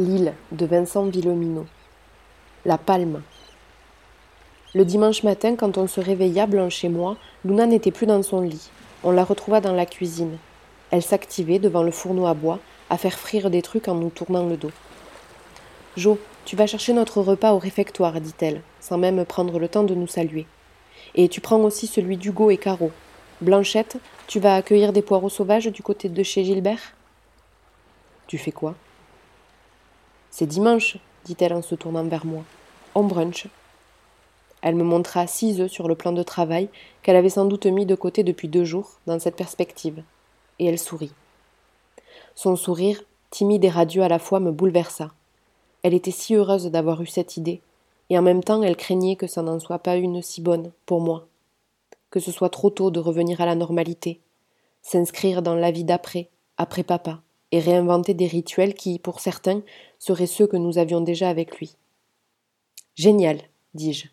L'île de Vincent Villomino. La Palme. Le dimanche matin, quand on se réveilla, Blanche et moi, Luna n'était plus dans son lit. On la retrouva dans la cuisine. Elle s'activait devant le fourneau à bois, à faire frire des trucs en nous tournant le dos. Jo, tu vas chercher notre repas au réfectoire, dit-elle, sans même prendre le temps de nous saluer. Et tu prends aussi celui d'Hugo et Caro. Blanchette, tu vas accueillir des poireaux sauvages du côté de chez Gilbert Tu fais quoi? C'est dimanche, dit-elle en se tournant vers moi. On brunch. Elle me montra six œufs sur le plan de travail qu'elle avait sans doute mis de côté depuis deux jours dans cette perspective, et elle sourit. Son sourire, timide et radieux à la fois, me bouleversa. Elle était si heureuse d'avoir eu cette idée, et en même temps elle craignait que ça n'en soit pas une si bonne pour moi, que ce soit trop tôt de revenir à la normalité, s'inscrire dans la vie d'après, après papa, et réinventer des rituels qui, pour certains, seraient ceux que nous avions déjà avec lui. Génial, dis-je.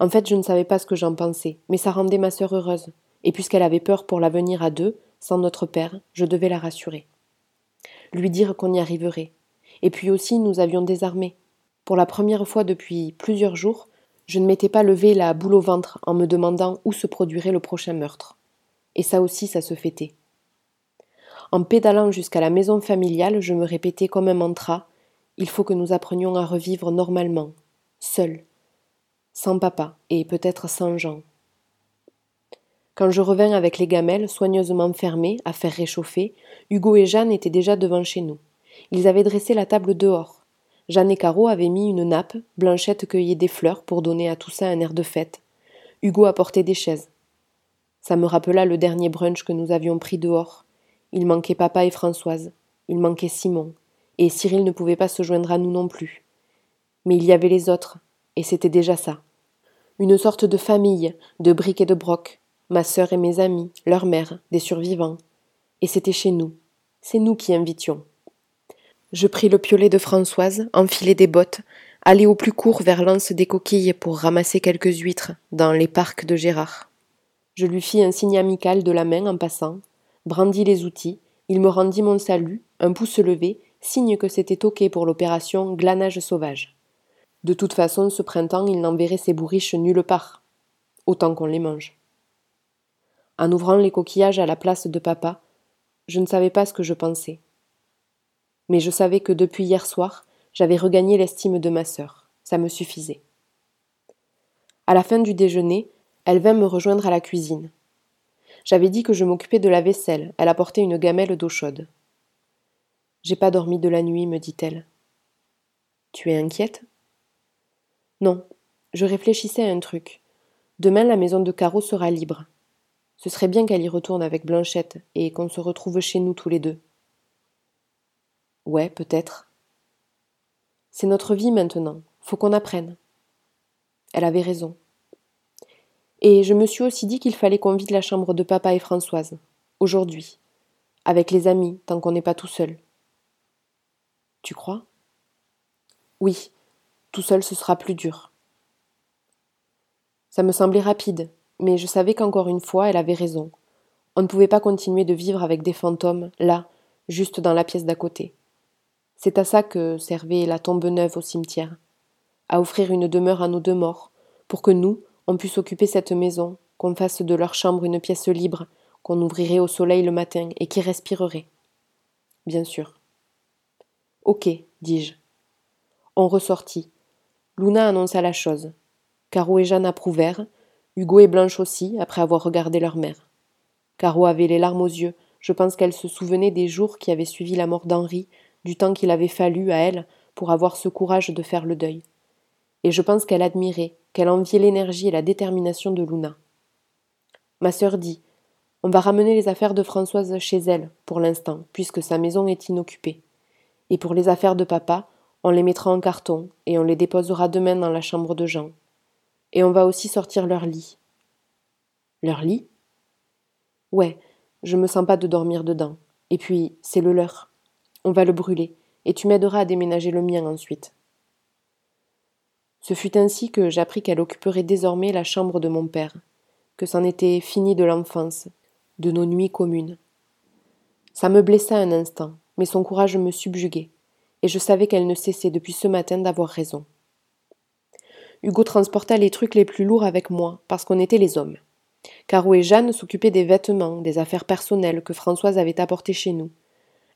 En fait, je ne savais pas ce que j'en pensais, mais ça rendait ma sœur heureuse, et puisqu'elle avait peur pour l'avenir à deux, sans notre père, je devais la rassurer. Lui dire qu'on y arriverait. Et puis aussi, nous avions désarmé. Pour la première fois depuis plusieurs jours, je ne m'étais pas levé la boule au ventre en me demandant où se produirait le prochain meurtre. Et ça aussi, ça se fêtait. En pédalant jusqu'à la maison familiale, je me répétais comme un mantra Il faut que nous apprenions à revivre normalement, seuls, sans papa et peut-être sans Jean. Quand je revins avec les gamelles soigneusement fermées à faire réchauffer, Hugo et Jeanne étaient déjà devant chez nous. Ils avaient dressé la table dehors. Jeanne et Caro avaient mis une nappe, Blanchette cueillait des fleurs pour donner à tout ça un air de fête. Hugo apportait des chaises. Ça me rappela le dernier brunch que nous avions pris dehors. Il manquait papa et Françoise, il manquait Simon, et Cyril ne pouvait pas se joindre à nous non plus. Mais il y avait les autres, et c'était déjà ça. Une sorte de famille, de briques et de brocs, ma sœur et mes amis, leur mère, des survivants. Et c'était chez nous. C'est nous qui invitions. Je pris le piolet de Françoise, enfilai des bottes, allai au plus court vers l'anse des coquilles pour ramasser quelques huîtres dans les parcs de Gérard. Je lui fis un signe amical de la main en passant, brandit les outils, il me rendit mon salut, un pouce levé, signe que c'était OK pour l'opération glanage sauvage. De toute façon, ce printemps, il n'enverrait ses bourriches nulle part. Autant qu'on les mange. En ouvrant les coquillages à la place de papa, je ne savais pas ce que je pensais. Mais je savais que depuis hier soir, j'avais regagné l'estime de ma sœur. Ça me suffisait. À la fin du déjeuner, elle vint me rejoindre à la cuisine. J'avais dit que je m'occupais de la vaisselle. Elle apportait une gamelle d'eau chaude. J'ai pas dormi de la nuit, me dit-elle. Tu es inquiète? Non, je réfléchissais à un truc. Demain, la maison de Caro sera libre. Ce serait bien qu'elle y retourne avec Blanchette et qu'on se retrouve chez nous tous les deux. Ouais, peut-être. C'est notre vie maintenant. Faut qu'on apprenne. Elle avait raison. Et je me suis aussi dit qu'il fallait qu'on vide la chambre de papa et Françoise, aujourd'hui, avec les amis, tant qu'on n'est pas tout seul. Tu crois? Oui, tout seul ce sera plus dur. Ça me semblait rapide, mais je savais qu'encore une fois elle avait raison. On ne pouvait pas continuer de vivre avec des fantômes, là, juste dans la pièce d'à côté. C'est à ça que servait la tombe neuve au cimetière, à offrir une demeure à nos deux morts, pour que nous, on puisse occuper cette maison, qu'on fasse de leur chambre une pièce libre, qu'on ouvrirait au soleil le matin et qui respirerait. Bien sûr. Ok, dis-je. On ressortit. Luna annonça la chose. Caro et Jeanne approuvèrent, Hugo et Blanche aussi, après avoir regardé leur mère. Caro avait les larmes aux yeux. Je pense qu'elle se souvenait des jours qui avaient suivi la mort d'Henri, du temps qu'il avait fallu à elle pour avoir ce courage de faire le deuil. Et je pense qu'elle admirait, qu'elle enviait l'énergie et la détermination de Luna. Ma sœur dit On va ramener les affaires de Françoise chez elle, pour l'instant, puisque sa maison est inoccupée. Et pour les affaires de papa, on les mettra en carton et on les déposera demain dans la chambre de Jean. Et on va aussi sortir leur lit. Leur lit? Ouais, je me sens pas de dormir dedans. Et puis, c'est le leur. On va le brûler, et tu m'aideras à déménager le mien ensuite. Ce fut ainsi que j'appris qu'elle occuperait désormais la chambre de mon père, que c'en était fini de l'enfance, de nos nuits communes. Ça me blessa un instant, mais son courage me subjuguait, et je savais qu'elle ne cessait depuis ce matin d'avoir raison. Hugo transporta les trucs les plus lourds avec moi, parce qu'on était les hommes. Caro et Jeanne s'occupaient des vêtements, des affaires personnelles que Françoise avait apportées chez nous.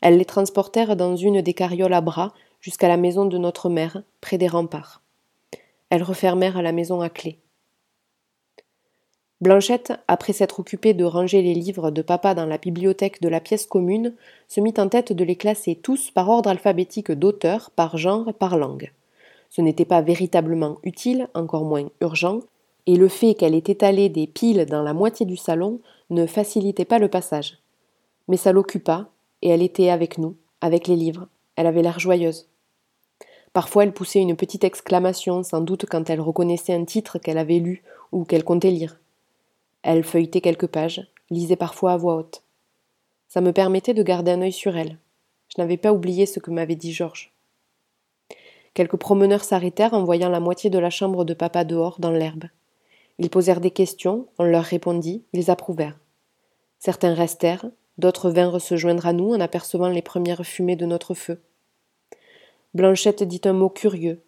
Elles les transportèrent dans une des carrioles à bras jusqu'à la maison de notre mère, près des remparts. Elles refermèrent la maison à clé. Blanchette, après s'être occupée de ranger les livres de papa dans la bibliothèque de la pièce commune, se mit en tête de les classer tous par ordre alphabétique d'auteur, par genre, par langue. Ce n'était pas véritablement utile, encore moins urgent, et le fait qu'elle ait étalé des piles dans la moitié du salon ne facilitait pas le passage. Mais ça l'occupa, et elle était avec nous, avec les livres. Elle avait l'air joyeuse. Parfois elle poussait une petite exclamation, sans doute quand elle reconnaissait un titre qu'elle avait lu ou qu'elle comptait lire. Elle feuilletait quelques pages, lisait parfois à voix haute. Ça me permettait de garder un œil sur elle. Je n'avais pas oublié ce que m'avait dit Georges. Quelques promeneurs s'arrêtèrent en voyant la moitié de la chambre de papa dehors, dans l'herbe. Ils posèrent des questions, on leur répondit, ils approuvèrent. Certains restèrent, d'autres vinrent se joindre à nous en apercevant les premières fumées de notre feu. Blanchette dit un mot curieux.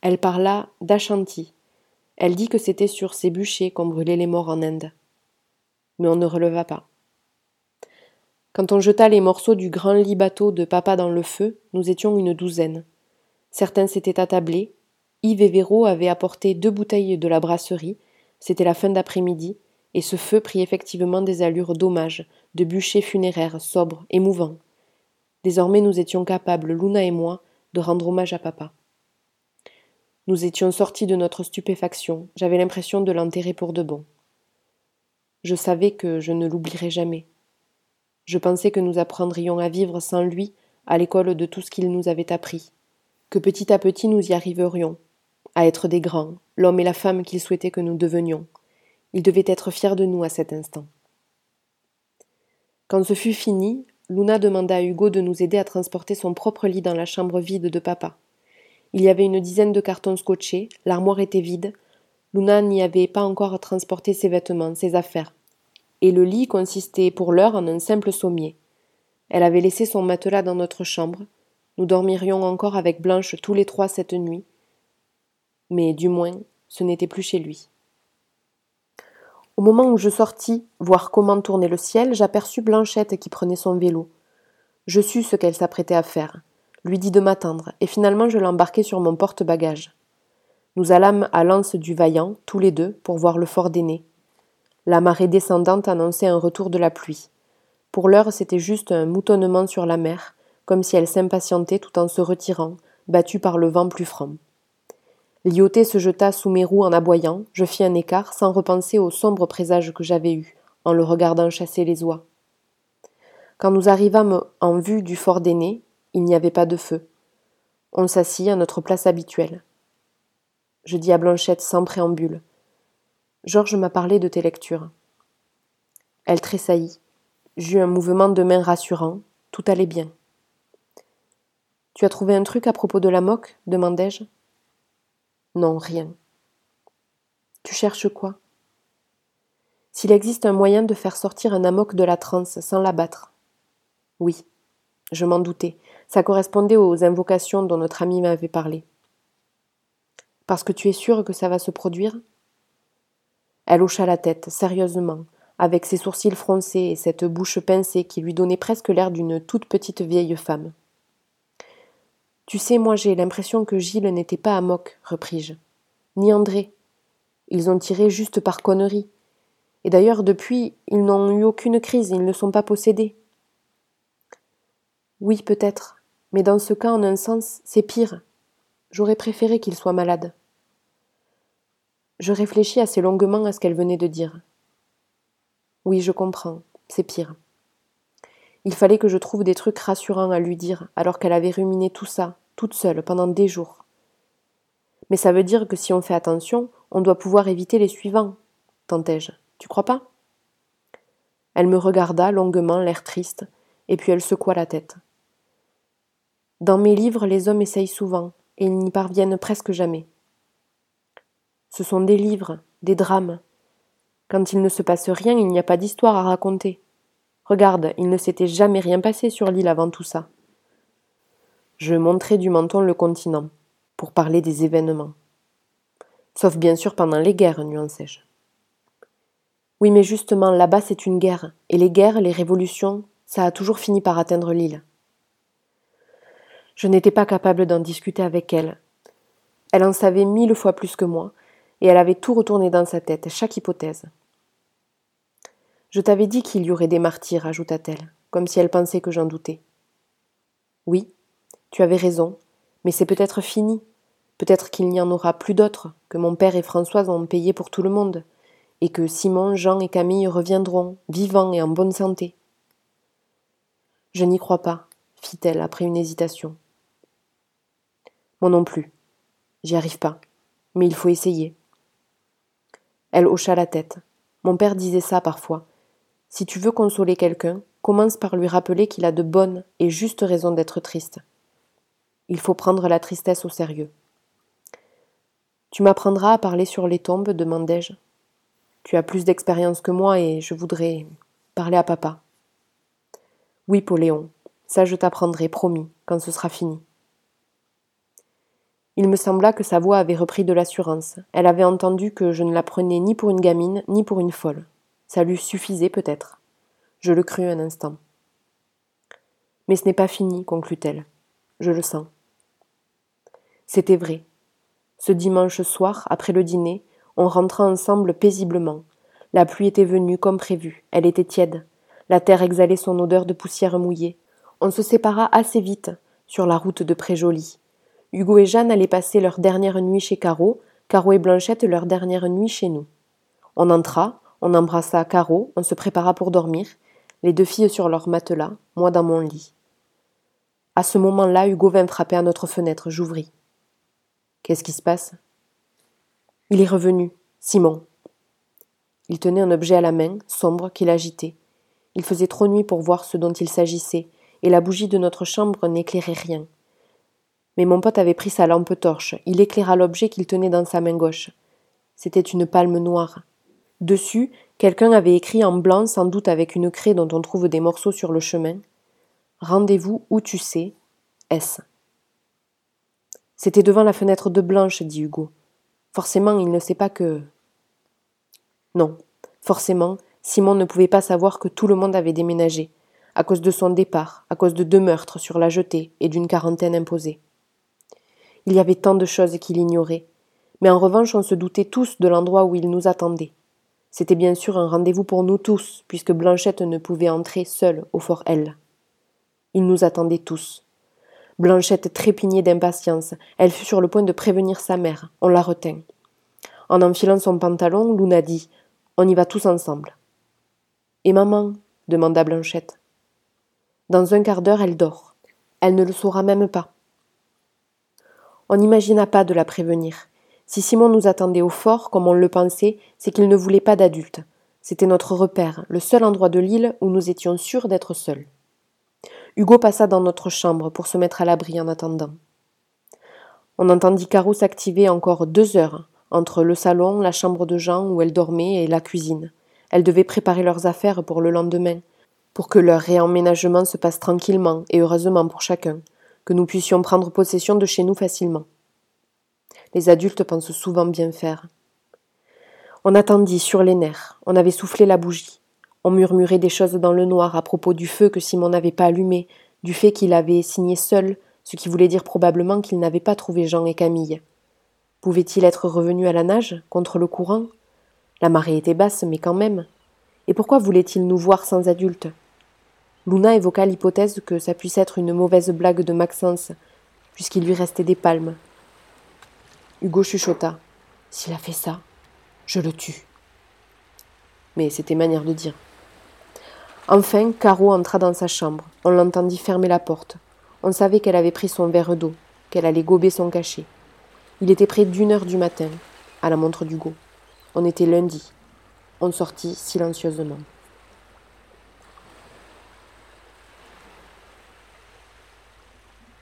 Elle parla d'Achanti, elle dit que c'était sur ces bûchers qu'on brûlait les morts en Inde. Mais on ne releva pas. Quand on jeta les morceaux du grand lit bateau de papa dans le feu, nous étions une douzaine. Certains s'étaient attablés. Yves et Véro avaient apporté deux bouteilles de la brasserie. C'était la fin d'après-midi, et ce feu prit effectivement des allures d'hommage, de bûcher funéraires, sobres, émouvants. Désormais nous étions capables, Luna et moi, rendre hommage à papa. Nous étions sortis de notre stupéfaction, j'avais l'impression de l'enterrer pour de bon. Je savais que je ne l'oublierais jamais. Je pensais que nous apprendrions à vivre sans lui à l'école de tout ce qu'il nous avait appris, que petit à petit nous y arriverions, à être des grands, l'homme et la femme qu'il souhaitait que nous devenions. Il devait être fier de nous à cet instant. Quand ce fut fini, Luna demanda à Hugo de nous aider à transporter son propre lit dans la chambre vide de papa. Il y avait une dizaine de cartons scotchés, l'armoire était vide, Luna n'y avait pas encore transporté ses vêtements, ses affaires. Et le lit consistait pour l'heure en un simple sommier. Elle avait laissé son matelas dans notre chambre. Nous dormirions encore avec Blanche tous les trois cette nuit. Mais du moins, ce n'était plus chez lui. Au moment où je sortis voir comment tournait le ciel, j'aperçus Blanchette qui prenait son vélo. Je sus ce qu'elle s'apprêtait à faire lui dit de m'attendre, et finalement je l'embarquai sur mon porte-bagages. Nous allâmes à l'anse du Vaillant, tous les deux, pour voir le fort d'aîné. La marée descendante annonçait un retour de la pluie. Pour l'heure, c'était juste un moutonnement sur la mer, comme si elle s'impatientait tout en se retirant, battue par le vent plus franc. Lyoté se jeta sous mes roues en aboyant, je fis un écart sans repenser au sombre présage que j'avais eu, en le regardant chasser les oies. Quand nous arrivâmes en vue du fort d'aîné, il n'y avait pas de feu. On s'assit à notre place habituelle. Je dis à Blanchette sans préambule. Georges m'a parlé de tes lectures. Elle tressaillit. J'eus un mouvement de main rassurant. Tout allait bien. Tu as trouvé un truc à propos de la moque? demandai-je. Non, rien. Tu cherches quoi? S'il existe un moyen de faire sortir un amok de la transe sans l'abattre? Oui, je m'en doutais. Ça correspondait aux invocations dont notre ami m'avait parlé. Parce que tu es sûre que ça va se produire? Elle hocha la tête, sérieusement, avec ses sourcils froncés et cette bouche pincée qui lui donnait presque l'air d'une toute petite vieille femme. Tu sais, moi j'ai l'impression que Gilles n'était pas à moque, repris-je. Ni André. Ils ont tiré juste par connerie. Et d'ailleurs, depuis, ils n'ont eu aucune crise, ils ne sont pas possédés. Oui, peut-être, mais dans ce cas, en un sens, c'est pire. J'aurais préféré qu'il soit malade. Je réfléchis assez longuement à ce qu'elle venait de dire. Oui, je comprends, c'est pire. Il fallait que je trouve des trucs rassurants à lui dire, alors qu'elle avait ruminé tout ça, toute seule, pendant des jours. Mais ça veut dire que si on fait attention, on doit pouvoir éviter les suivants, tentai-je. Tu crois pas? Elle me regarda longuement, l'air triste, et puis elle secoua la tête. Dans mes livres, les hommes essayent souvent, et ils n'y parviennent presque jamais. Ce sont des livres, des drames. Quand il ne se passe rien, il n'y a pas d'histoire à raconter. Regarde, il ne s'était jamais rien passé sur l'île avant tout ça. Je montrai du menton le continent, pour parler des événements. Sauf bien sûr pendant les guerres, nuançai-je. Oui, mais justement, là-bas c'est une guerre, et les guerres, les révolutions, ça a toujours fini par atteindre l'île. Je n'étais pas capable d'en discuter avec elle. Elle en savait mille fois plus que moi, et elle avait tout retourné dans sa tête, chaque hypothèse. Je t'avais dit qu'il y aurait des martyrs, ajouta-t-elle, comme si elle pensait que j'en doutais. Oui, tu avais raison, mais c'est peut-être fini. Peut-être qu'il n'y en aura plus d'autres, que mon père et Françoise ont payé pour tout le monde, et que Simon, Jean et Camille reviendront, vivants et en bonne santé. Je n'y crois pas, fit-elle après une hésitation. Moi non plus. J'y arrive pas. Mais il faut essayer. Elle hocha la tête. Mon père disait ça parfois. Si tu veux consoler quelqu'un, commence par lui rappeler qu'il a de bonnes et justes raisons d'être triste. Il faut prendre la tristesse au sérieux. Tu m'apprendras à parler sur les tombes demandai-je. Tu as plus d'expérience que moi et je voudrais parler à papa. Oui, Pauléon, ça je t'apprendrai, promis, quand ce sera fini. Il me sembla que sa voix avait repris de l'assurance. Elle avait entendu que je ne la prenais ni pour une gamine, ni pour une folle. Ça lui suffisait peut-être. Je le crus un instant. Mais ce n'est pas fini, conclut-elle. Je le sens. C'était vrai. Ce dimanche soir, après le dîner, on rentra ensemble paisiblement. La pluie était venue comme prévu. Elle était tiède. La terre exhalait son odeur de poussière mouillée. On se sépara assez vite sur la route de Préjoli. Hugo et Jeanne allaient passer leur dernière nuit chez Caro, Caro et Blanchette leur dernière nuit chez nous. On entra, on embrassa Caro, on se prépara pour dormir, les deux filles sur leur matelas, moi dans mon lit. À ce moment-là, Hugo vint frapper à notre fenêtre, j'ouvris. Qu'est-ce qui se passe? Il est revenu, Simon. Il tenait un objet à la main, sombre, qu'il agitait. Il faisait trop nuit pour voir ce dont il s'agissait, et la bougie de notre chambre n'éclairait rien mais mon pote avait pris sa lampe torche. Il éclaira l'objet qu'il tenait dans sa main gauche. C'était une palme noire. Dessus, quelqu'un avait écrit en blanc, sans doute avec une craie dont on trouve des morceaux sur le chemin. Rendez-vous où tu sais, S. C'était devant la fenêtre de Blanche, dit Hugo. Forcément, il ne sait pas que. Non, forcément, Simon ne pouvait pas savoir que tout le monde avait déménagé, à cause de son départ, à cause de deux meurtres sur la jetée et d'une quarantaine imposée. Il y avait tant de choses qu'il ignorait. Mais en revanche, on se doutait tous de l'endroit où il nous attendait. C'était bien sûr un rendez-vous pour nous tous, puisque Blanchette ne pouvait entrer seule au fort L. Il nous attendait tous. Blanchette trépignait d'impatience. Elle fut sur le point de prévenir sa mère. On la retint. En enfilant son pantalon, Luna dit On y va tous ensemble. Et maman demanda Blanchette. Dans un quart d'heure, elle dort. Elle ne le saura même pas. On n'imagina pas de la prévenir. Si Simon nous attendait au fort, comme on le pensait, c'est qu'il ne voulait pas d'adultes. C'était notre repère, le seul endroit de l'île où nous étions sûrs d'être seuls. Hugo passa dans notre chambre pour se mettre à l'abri en attendant. On entendit Caro s'activer encore deux heures, entre le salon, la chambre de Jean où elle dormait et la cuisine. Elle devait préparer leurs affaires pour le lendemain, pour que leur réemménagement se passe tranquillement et heureusement pour chacun, que nous puissions prendre possession de chez nous facilement. Les adultes pensent souvent bien faire. On attendit sur les nerfs, on avait soufflé la bougie, on murmurait des choses dans le noir à propos du feu que Simon n'avait pas allumé, du fait qu'il avait signé seul, ce qui voulait dire probablement qu'il n'avait pas trouvé Jean et Camille. Pouvait-il être revenu à la nage, contre le courant? La marée était basse, mais quand même. Et pourquoi voulait-il nous voir sans adultes? Luna évoqua l'hypothèse que ça puisse être une mauvaise blague de Maxence, puisqu'il lui restait des palmes. Hugo chuchota. S'il a fait ça, je le tue. Mais c'était manière de dire. Enfin, Caro entra dans sa chambre. On l'entendit fermer la porte. On savait qu'elle avait pris son verre d'eau, qu'elle allait gober son cachet. Il était près d'une heure du matin, à la montre d'Hugo. On était lundi. On sortit silencieusement.